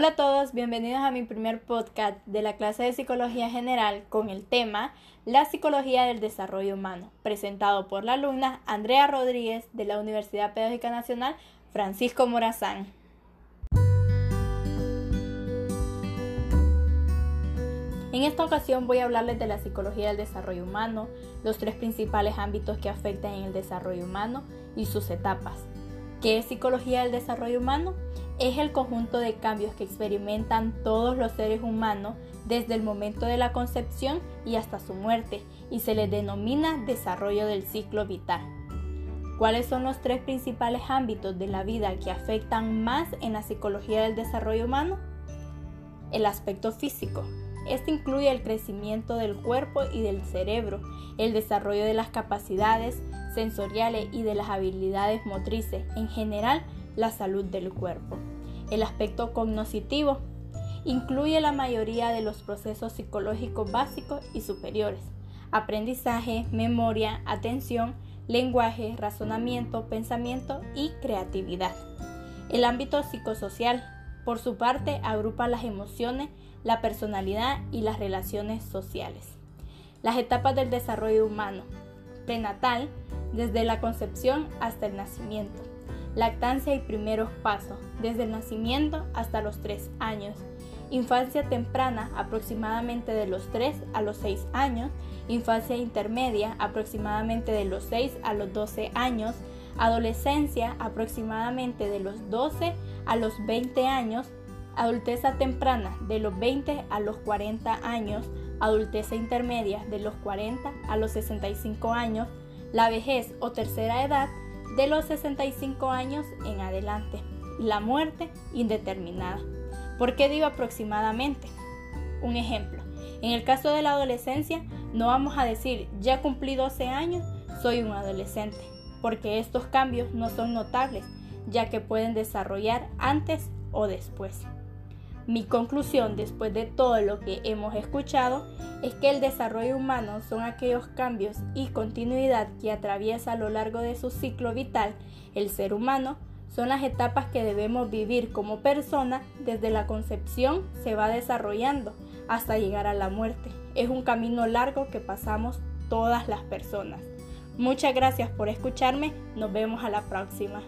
Hola a todos, bienvenidos a mi primer podcast de la clase de Psicología General con el tema La Psicología del Desarrollo Humano, presentado por la alumna Andrea Rodríguez de la Universidad Pedagógica Nacional Francisco Morazán. En esta ocasión voy a hablarles de la psicología del desarrollo humano, los tres principales ámbitos que afectan en el desarrollo humano y sus etapas. ¿Qué es psicología del desarrollo humano? Es el conjunto de cambios que experimentan todos los seres humanos desde el momento de la concepción y hasta su muerte, y se le denomina desarrollo del ciclo vital. ¿Cuáles son los tres principales ámbitos de la vida que afectan más en la psicología del desarrollo humano? El aspecto físico. Este incluye el crecimiento del cuerpo y del cerebro, el desarrollo de las capacidades sensoriales y de las habilidades motrices, en general la salud del cuerpo. El aspecto cognoscitivo incluye la mayoría de los procesos psicológicos básicos y superiores. Aprendizaje, memoria, atención, lenguaje, razonamiento, pensamiento y creatividad. El ámbito psicosocial, por su parte, agrupa las emociones, la personalidad y las relaciones sociales. Las etapas del desarrollo humano. Prenatal, desde la concepción hasta el nacimiento lactancia y primeros pasos, desde el nacimiento hasta los 3 años, infancia temprana aproximadamente de los 3 a los 6 años, infancia intermedia aproximadamente de los 6 a los 12 años, adolescencia aproximadamente de los 12 a los 20 años, adultez temprana de los 20 a los 40 años, adultez intermedia de los 40 a los 65 años, la vejez o tercera edad de los 65 años en adelante. La muerte indeterminada. ¿Por qué digo aproximadamente? Un ejemplo. En el caso de la adolescencia, no vamos a decir ya cumplí 12 años, soy un adolescente, porque estos cambios no son notables, ya que pueden desarrollar antes o después. Mi conclusión después de todo lo que hemos escuchado es que el desarrollo humano son aquellos cambios y continuidad que atraviesa a lo largo de su ciclo vital el ser humano, son las etapas que debemos vivir como persona desde la concepción se va desarrollando hasta llegar a la muerte. Es un camino largo que pasamos todas las personas. Muchas gracias por escucharme, nos vemos a la próxima.